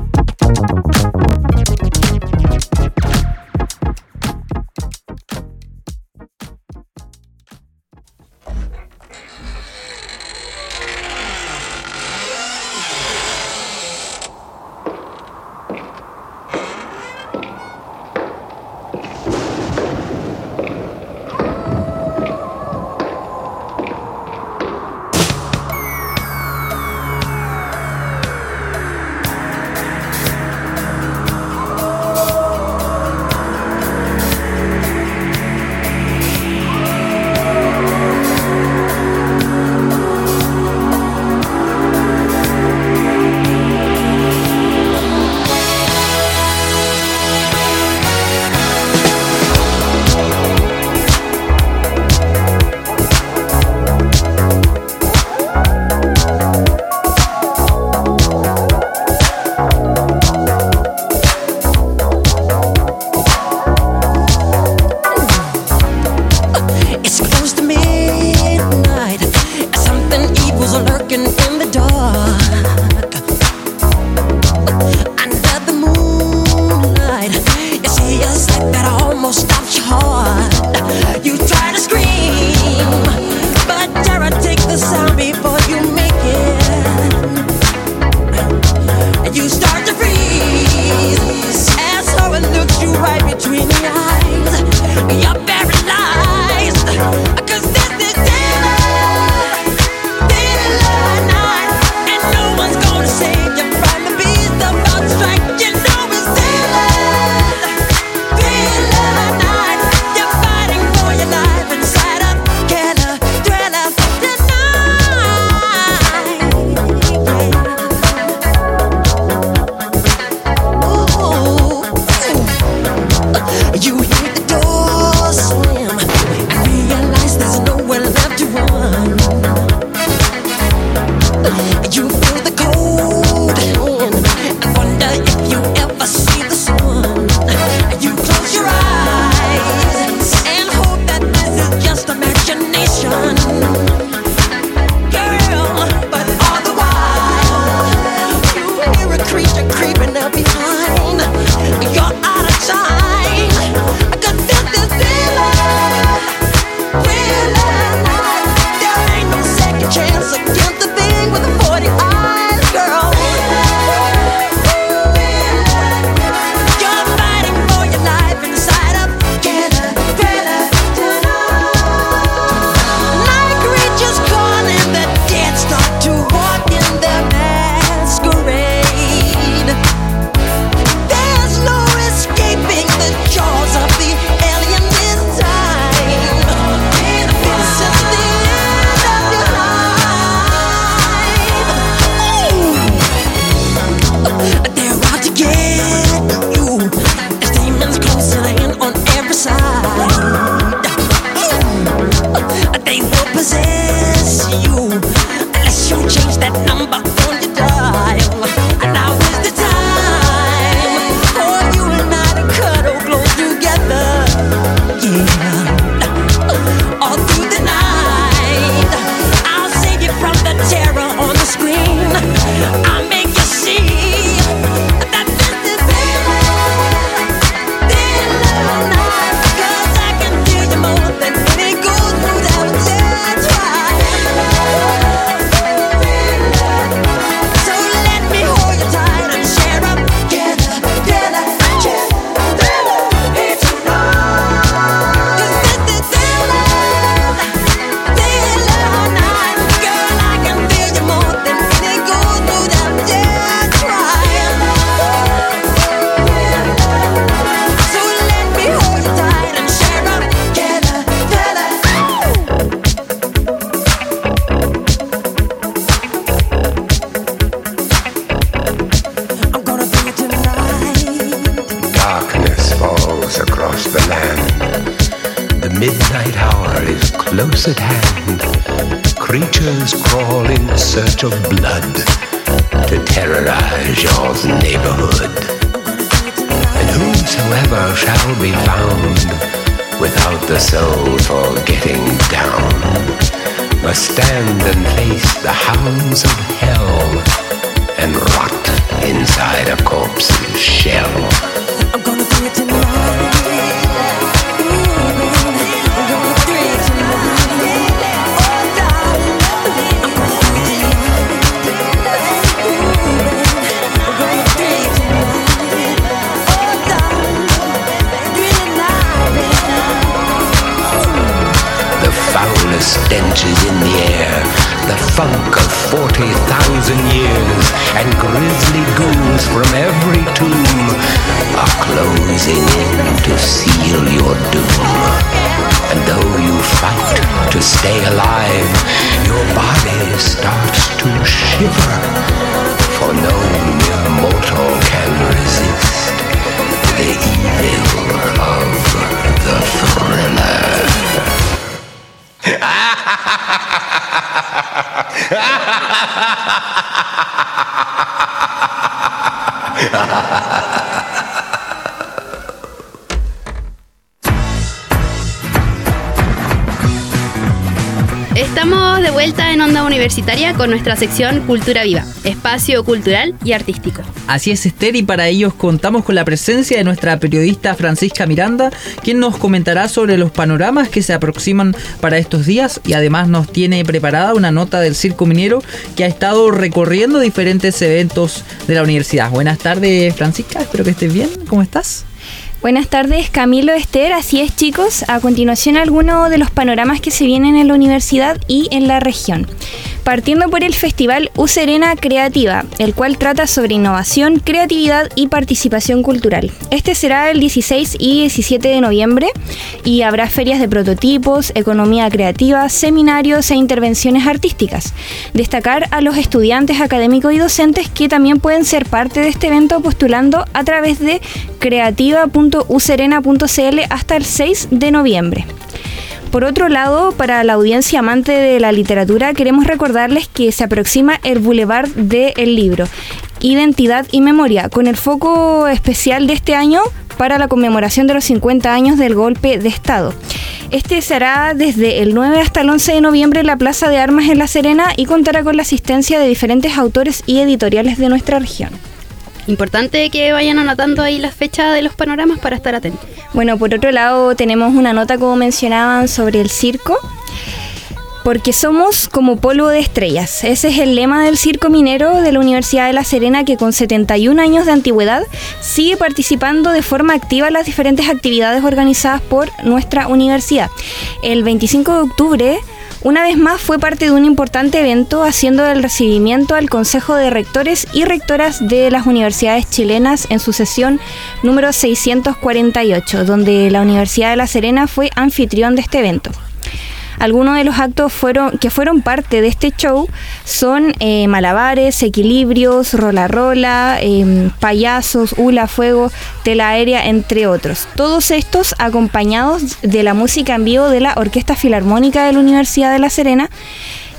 S11: stay alive, your body starts to shiver, for no mere mortal can resist the evil of the thriller.
S2: vuelta en Onda Universitaria con nuestra sección Cultura Viva, espacio cultural y artístico.
S3: Así es, Esther, y para ellos contamos con la presencia de nuestra periodista Francisca Miranda, quien nos comentará sobre los panoramas que se aproximan para estos días y además nos tiene preparada una nota del Circo Minero que ha estado recorriendo diferentes eventos de la universidad. Buenas tardes, Francisca, espero que estés bien. ¿Cómo estás?
S12: Buenas tardes, Camilo Esther. Así es, chicos. A continuación, algunos de los panoramas que se vienen en la universidad y en la región partiendo por el Festival U Serena Creativa, el cual trata sobre innovación, creatividad y participación cultural. Este será el 16 y 17 de noviembre y habrá ferias de prototipos, economía creativa, seminarios e intervenciones artísticas. Destacar a los estudiantes académicos y docentes que también pueden ser parte de este evento postulando a través de creativa.userena.cl hasta el 6 de noviembre. Por otro lado, para la audiencia amante de la literatura, queremos recordarles que se aproxima el Boulevard del Libro, Identidad y Memoria, con el foco especial de este año para la conmemoración de los 50 años del golpe de Estado. Este será desde el 9 hasta el 11 de noviembre en la Plaza de Armas en La Serena y contará con la asistencia de diferentes autores y editoriales de nuestra región.
S2: Importante que vayan anotando ahí las fechas de los panoramas para estar atentos.
S12: Bueno, por otro lado tenemos una nota como mencionaban sobre el circo. Porque somos como polvo de estrellas. Ese es el lema del Circo Minero de la Universidad de La Serena que con 71 años de antigüedad sigue participando de forma activa en las diferentes actividades organizadas por nuestra universidad. El 25 de octubre una vez más fue parte de un importante evento haciendo el recibimiento al Consejo de Rectores y Rectoras de las universidades chilenas en su sesión número 648, donde la Universidad de La Serena fue anfitrión de este evento. Algunos de los actos que fueron parte de este show son eh, malabares, equilibrios, rola rola, eh, payasos, hula fuego, tela aérea, entre otros. Todos estos acompañados de la música en vivo de la Orquesta Filarmónica de la Universidad de La Serena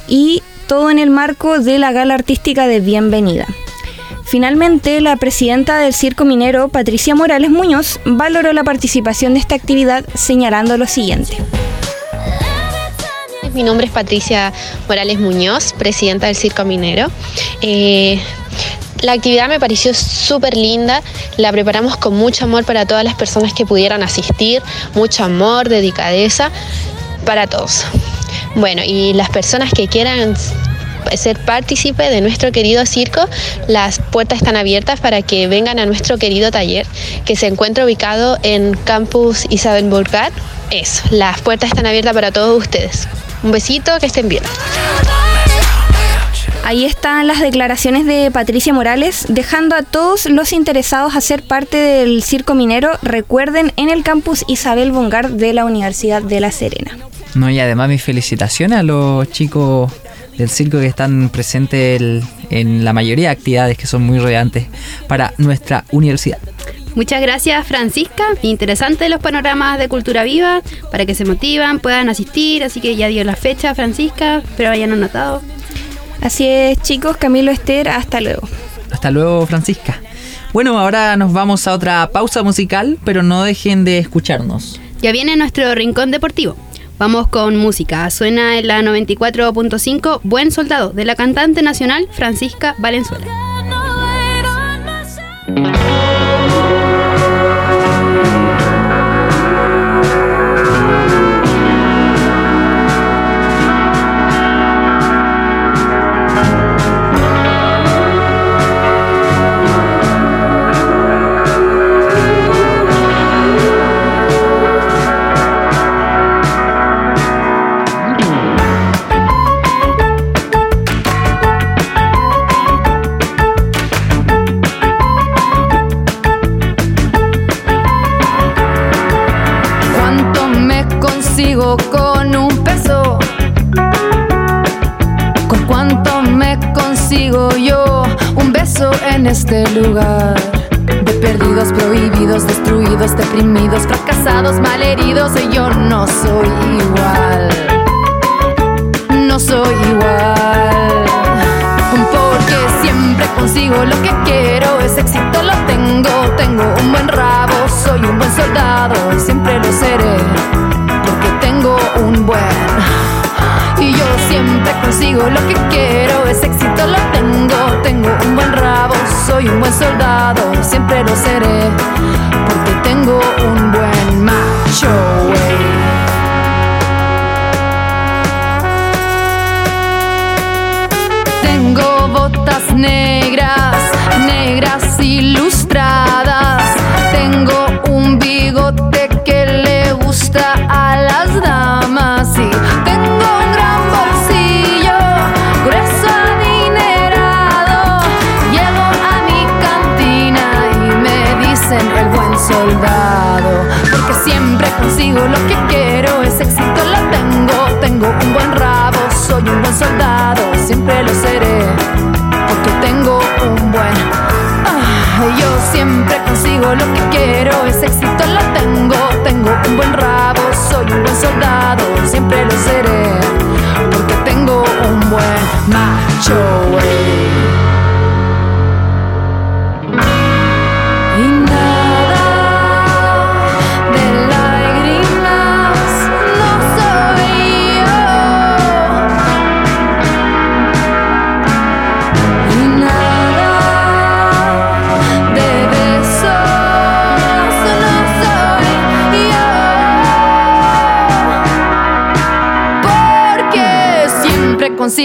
S12: y todo en el marco de la gala artística de bienvenida. Finalmente, la presidenta del Circo Minero, Patricia Morales Muñoz, valoró la participación de esta actividad señalando lo siguiente.
S13: Mi nombre es Patricia Morales Muñoz, presidenta del Circo Minero. Eh, la actividad me pareció súper linda, la preparamos con mucho amor para todas las personas que pudieran asistir, mucho amor, dedicadeza para todos. Bueno, y las personas que quieran ser partícipe de nuestro querido circo, las puertas están abiertas para que vengan a nuestro querido taller que se encuentra ubicado en Campus Isabel Burgar. Eso, las puertas están abiertas para todos ustedes. Un besito, que estén bien.
S12: Ahí están las declaraciones de Patricia Morales, dejando a todos los interesados a ser parte del Circo Minero, recuerden, en el campus Isabel Bongar de la Universidad de La Serena.
S3: No, y además mis felicitaciones a los chicos del circo que están presentes el- en la mayoría de actividades que son muy relevantes para nuestra universidad.
S2: Muchas gracias Francisca, interesante los panoramas de Cultura Viva, para que se motivan, puedan asistir, así que ya dio la fecha Francisca, pero hayan anotado.
S12: Así es, chicos, Camilo Esther, hasta luego.
S3: Hasta luego, Francisca. Bueno, ahora nos vamos a otra pausa musical, pero no dejen de escucharnos.
S2: Ya viene nuestro rincón deportivo. Vamos con música. Suena en la 94.5 Buen Soldado de la cantante nacional Francisca Valenzuela.
S14: En este lugar? De perdidos, prohibidos, destruidos, deprimidos, fracasados, malheridos, y yo no soy igual. No soy igual. Porque siempre consigo lo que quiero, ese éxito lo tengo, tengo un buen rabo, soy un buen soldado y siempre lo seré, porque tengo un buen. Y yo siempre consigo lo que quiero, ese éxito lo tengo, tengo un buen rabo, soy un buen soldado siempre lo seré, porque tengo un buen macho. Tengo botas negras, negras ilustradas. Tengo un bigote que le gusta a las damas. Y consigo lo que quiero, ese éxito lo tengo. Tengo un buen rabo, soy un buen soldado, siempre lo seré. Porque tengo un buen. Ah, yo siempre consigo lo que quiero, ese éxito lo tengo. Tengo un buen rabo, soy un buen soldado, siempre lo seré. Porque tengo un buen macho, wey.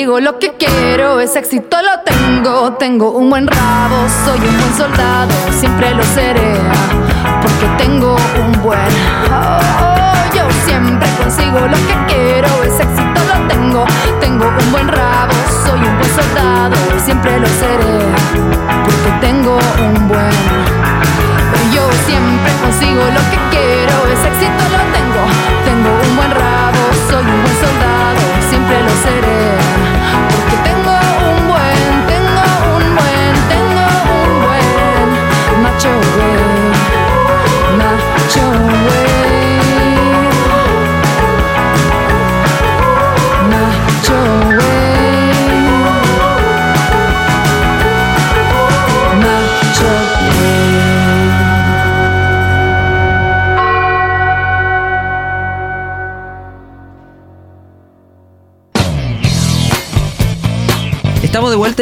S14: Lo que quiero, ese éxito lo tengo. Tengo un buen rabo, soy un buen soldado, siempre lo seré. Porque tengo un buen. oh,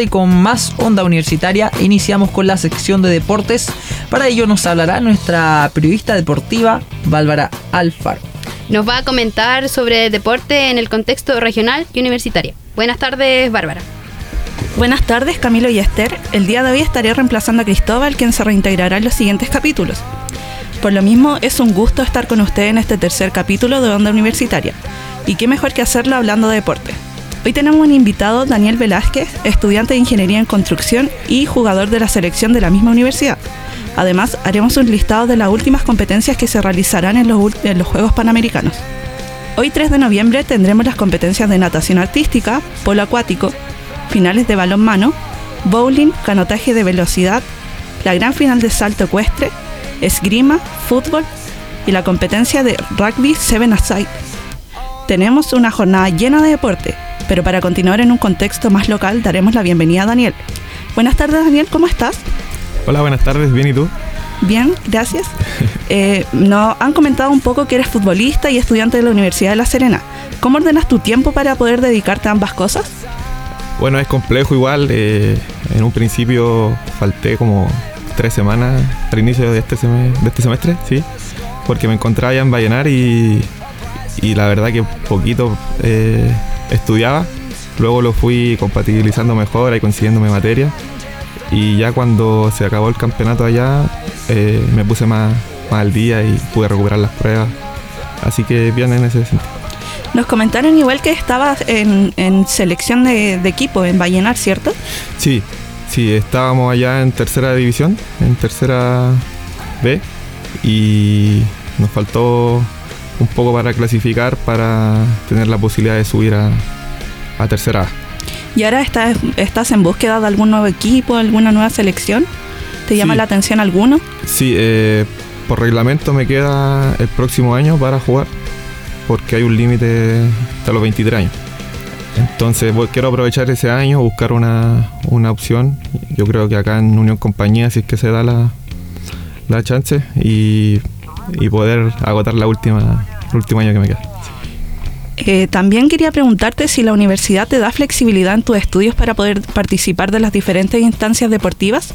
S3: y con más onda universitaria iniciamos con la sección de deportes. Para ello nos hablará nuestra periodista deportiva Bárbara Alfaro.
S2: Nos va a comentar sobre deporte en el contexto regional y universitario. Buenas tardes, Bárbara.
S15: Buenas tardes, Camilo y Esther. El día de hoy estaré reemplazando a Cristóbal, quien se reintegrará en los siguientes capítulos. Por lo mismo, es un gusto estar con usted en este tercer capítulo de Onda Universitaria. Y qué mejor que hacerlo hablando de deporte. Hoy tenemos un invitado, Daniel Velázquez, estudiante de Ingeniería en Construcción y jugador de la selección de la misma universidad. Además, haremos un listado de las últimas competencias que se realizarán en los, Juegos Panamericanos. Hoy 3 de noviembre tendremos las competencias de natación artística, polo acuático, finales de balonmano, bowling, canotaje de velocidad, la gran final de salto ecuestre, esgrima, fútbol y la competencia de rugby seven aside. Tenemos una jornada llena de deporte, pero para continuar en un contexto más local daremos la bienvenida a Daniel. Buenas tardes Daniel, ¿cómo estás?
S16: Hola, buenas tardes, bien y tú.
S15: Bien, gracias. Eh, nos han comentado un poco que eres futbolista y estudiante de la Universidad de La Serena. ¿Cómo ordenas tu tiempo para poder dedicarte a ambas cosas?
S16: Bueno, es complejo igual. eh, en un principio falté como tres semanas al inicio de este, de este semestre, sí, porque me encontraba ya en Vallenar y, y la verdad que poquito eh, estudiaba. Luego lo fui compatibilizando mejor y consiguiéndome materia. Y ya cuando se acabó el campeonato allá, eh, me puse más, más al día y pude recuperar las pruebas. Así que bien en ese sentido.
S15: Nos comentaron igual que estabas en, en selección de, de equipo en Vallenar, ¿cierto?
S16: Sí, sí, estábamos allá en tercera división, en tercera B, y nos faltó un poco para clasificar para tener la posibilidad de subir a, a tercera A.
S15: Y ahora estás, estás en búsqueda de algún nuevo equipo, alguna nueva selección. ¿Te llama
S16: Sí.
S15: la atención alguno?
S16: Sí, eh, por reglamento me queda el próximo año para jugar, porque hay un límite hasta los 23 años. Entonces voy- quiero aprovechar ese año, buscar una, una opción. Yo creo que acá en Unión Compañía, si es que se da la, la chance, y, y poder agotar la última, el último año que me queda.
S15: Eh, también quería preguntarte si la universidad te da flexibilidad en tus estudios para poder participar de las diferentes instancias deportivas.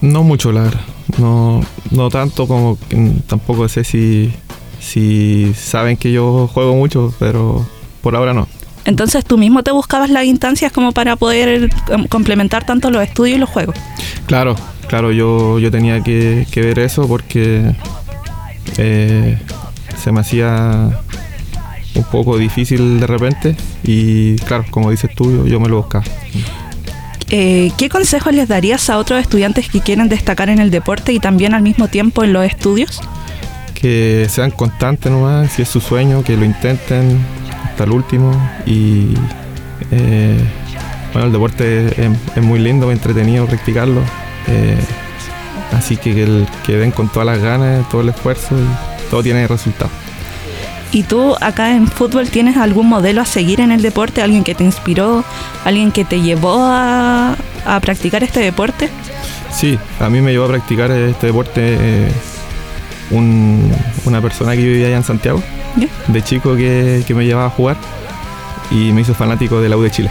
S16: No mucho, la verdad. No, no tanto como tampoco sé si, si saben que yo juego mucho, pero por ahora no.
S15: Entonces tú mismo te buscabas las instancias como para poder em, complementar tanto los estudios y los juegos.
S16: Claro, claro, yo, yo tenía que, que ver eso porque eh, se me hacía un poco difícil de repente y claro, como dices tú, yo, yo me lo buscaba.
S15: Eh, ¿Qué consejos les darías a otros estudiantes que quieren destacar en el deporte y también al mismo tiempo en los estudios?
S16: que sean constantes nomás, si es su sueño, que lo intenten hasta el último y eh, bueno, el deporte es, es muy lindo, entretenido practicarlo. eh, así que, que, el- que den con todas las ganas, todo el esfuerzo y todo tiene resultado.
S15: ¿Y tú acá en fútbol tienes algún modelo a seguir en el deporte? ¿Alguien que te inspiró? ¿Alguien que te llevó a, a practicar este deporte?
S16: Sí, a mí me llevó a practicar este deporte eh, un- una persona que vivía allá en Santiago, de chico que, que me llevaba a jugar y me hizo fanático de la U de Chile.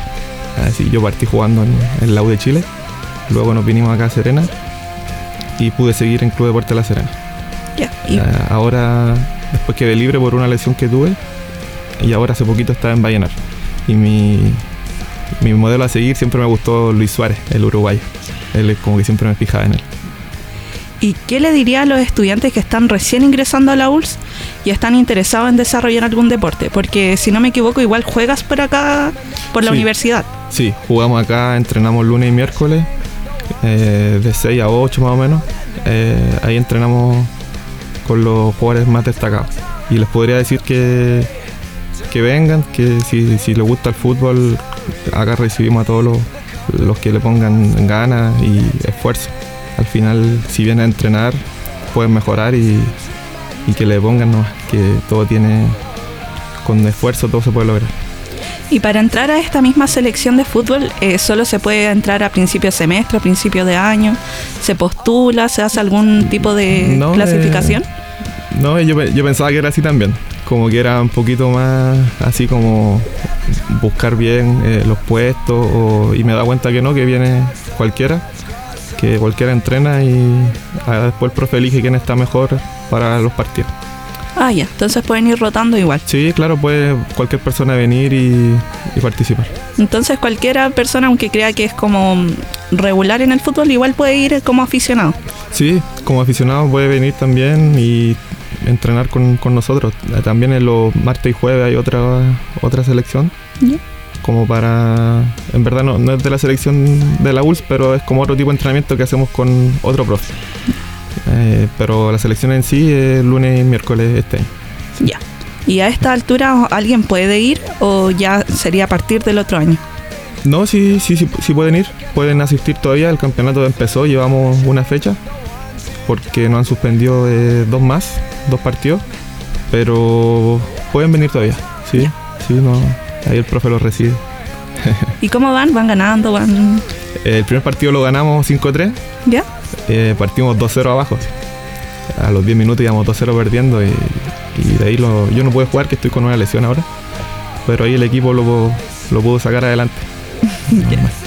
S16: Así yo partí jugando en, en la U de Chile, luego nos vinimos acá a Serena y pude seguir en Club Deporte La Serena.
S15: Ya. Y,
S16: Eh, ahora, después quedé libre por una lesión que tuve y ahora hace poquito estaba en Vallenar. Y mi, mi modelo a seguir siempre me gustó Luis Suárez, el uruguayo. Él es como que siempre me fijaba en él.
S15: ¿Y qué le diría a los estudiantes que están recién ingresando a la ULS y están interesados en desarrollar algún deporte? Porque si no me equivoco, igual juegas por acá, por la
S16: Sí.
S15: universidad.
S16: Sí, jugamos acá, entrenamos lunes y miércoles, eh, de 6 a 8 más o menos. Eh, ahí entrenamos con los jugadores más destacados. Y les podría decir que, que vengan, que si, si les gusta el fútbol, acá recibimos a todos los, los que le pongan ganas y esfuerzo. Al final, si vienen a entrenar, pueden mejorar y, y que le pongan, ¿no? que todo tiene, con esfuerzo todo se puede lograr.
S15: Y para entrar a esta misma selección de fútbol, eh, solo se puede entrar a principio de semestre, a principio de año. ¿Se postula? ¿Se hace algún tipo de
S16: No,
S15: clasificación?
S16: eh, no, yo, pe- yo pensaba que era así también. Como que era un poquito más así como buscar bien eh, los puestos o- y me da cuenta que no, que viene cualquiera, que cualquiera entrena y ah, después el profe elige quién está mejor para los partidos.
S15: Ah, ya. Entonces pueden ir rotando igual.
S16: Sí, claro, puede cualquier persona venir y, y participar.
S15: Entonces cualquiera persona, aunque crea que es como regular en el fútbol, igual puede ir como aficionado.
S16: Sí, como aficionado puede venir también y entrenar con, con nosotros. Eh, También en los martes y jueves hay otra, otra selección. Como para. En verdad no, no es de la selección de la ULS, pero es como otro tipo de entrenamiento que hacemos con otro profe. Eh, pero la selección en sí es lunes y miércoles este año.
S15: Ya. ¿Y a esta altura alguien puede ir o ya sería a partir del otro año?
S16: No, sí, sí, sí, sí pueden ir, pueden asistir todavía. El campeonato empezó, llevamos una fecha, porque nos han suspendido eh, dos más, dos partidos, pero pueden venir todavía. Sí, sí, no, ahí el profe los recibe.
S15: ¿Y cómo van? ¿Van ganando? ¿Van...?
S16: El primer partido lo ganamos 5-3,
S15: ¿Ya?
S16: Eh, partimos 2-0 abajo. A los 10 minutos íbamos 2-0 perdiendo y, y de ahí lo- yo no puedo jugar, que estoy con una lesión ahora, pero ahí el equipo lo, lo pudo sacar adelante.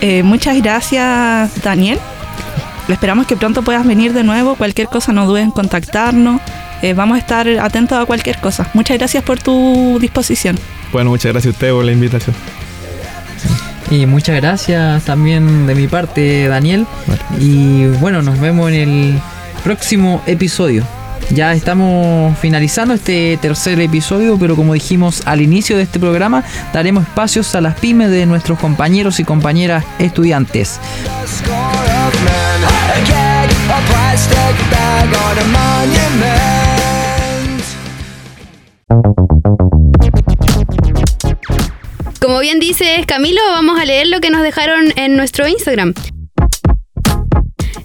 S15: Eh, muchas gracias, Daniel. Esperamos que pronto puedas venir de nuevo. Cualquier cosa, no dudes en contactarnos. Eh, vamos a estar atentos a cualquier cosa. Muchas gracias por tu disposición.
S16: Bueno, muchas gracias a ustedes por la invitación.
S3: Y muchas gracias también de mi parte, Daniel. Y bueno, nos vemos en el próximo episodio. Ya estamos finalizando este tercer episodio, pero como dijimos al inicio de este programa, daremos espacios a las pymes de nuestros compañeros y compañeras estudiantes.
S2: Como bien dices, Camilo, vamos a leer lo que nos dejaron en nuestro Instagram.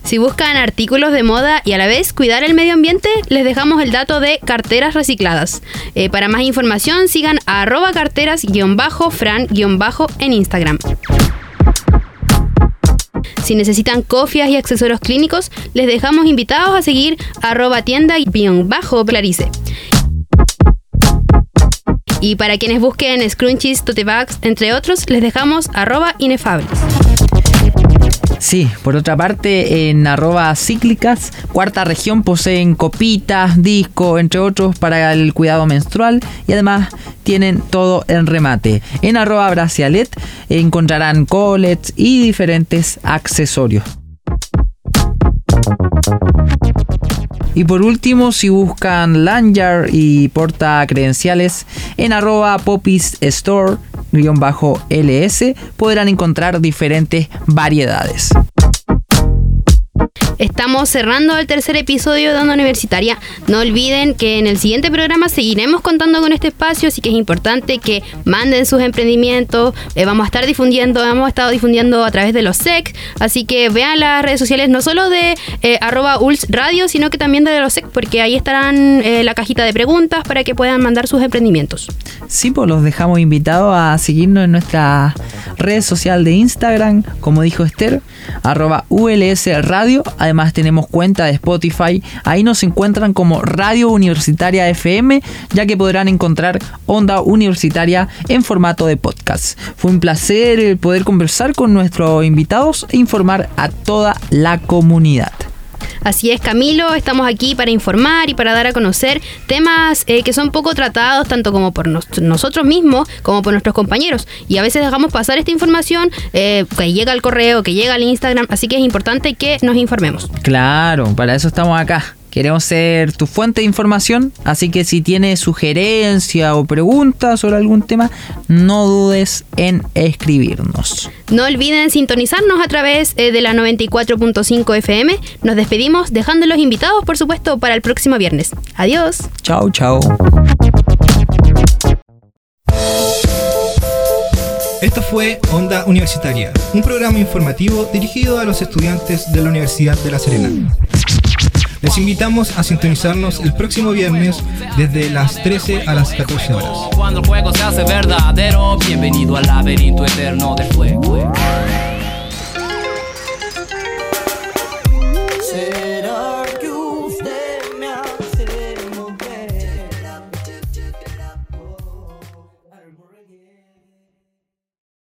S2: Si buscan artículos de moda y a la vez cuidar el medio ambiente, les dejamos el dato de carteras recicladas. Eh, para más información, sigan a arroba carteras-fran- en Instagram. Si necesitan cofias y accesorios clínicos, les dejamos invitados a seguir arroba tienda-clarice. Y para quienes busquen scrunchies, tote bags, entre otros, les dejamos arroba inefables.
S3: Sí, por otra parte, en arroba cíclicas, cuarta región poseen copitas, disco, entre otros, para el cuidado menstrual y además tienen todo en remate. En arroba bracialet encontrarán collets y diferentes accesorios. Y por último, si buscan lanyard y porta credenciales en arroba popis store ls podrán encontrar diferentes variedades.
S2: Estamos cerrando el tercer episodio de Onda Universitaria. No olviden que en el siguiente programa seguiremos contando con este espacio, así que es importante que manden sus emprendimientos. Eh, vamos a estar difundiendo, hemos estado difundiendo a través de los SEC, así que vean las redes sociales no solo de eh, arroba ULS Radio, sino que también de los SEC, porque ahí estarán eh, la cajita de preguntas para que puedan mandar sus emprendimientos.
S3: Sí, pues los dejamos invitados a seguirnos en nuestra red social de Instagram, como dijo Esther, arroba ULS Radio. Tenemos cuenta de Spotify. Ahí nos encuentran como Radio Universitaria FM, ya que podrán encontrar Onda Universitaria en formato de podcast. Fue un placer el poder conversar con nuestros invitados e informar a toda la comunidad.
S2: Así es, Camilo, estamos aquí para informar y para dar a conocer temas eh, que son poco tratados, tanto como por nos- nosotros mismos como por nuestros compañeros. Y a veces dejamos pasar esta información eh, que llega al correo, que llega al Instagram, así que es importante que nos informemos.
S3: Claro, para eso estamos acá. Queremos ser tu fuente de información, así que si tienes sugerencia o preguntas sobre algún tema, no dudes en escribirnos.
S2: No olviden sintonizarnos a través eh, de la 94.5 FM. Nos despedimos dejando los invitados, por supuesto, para el próximo viernes. Adiós.
S3: Chao, chao.
S1: Esto fue Onda Universitaria, un programa informativo dirigido a los estudiantes de la Universidad de La Serena. Les invitamos a sintonizarnos el próximo viernes desde las 13 a las 14 horas.
S17: Cuando el juego se hace verdadero, bienvenido al laberinto eterno del fuego.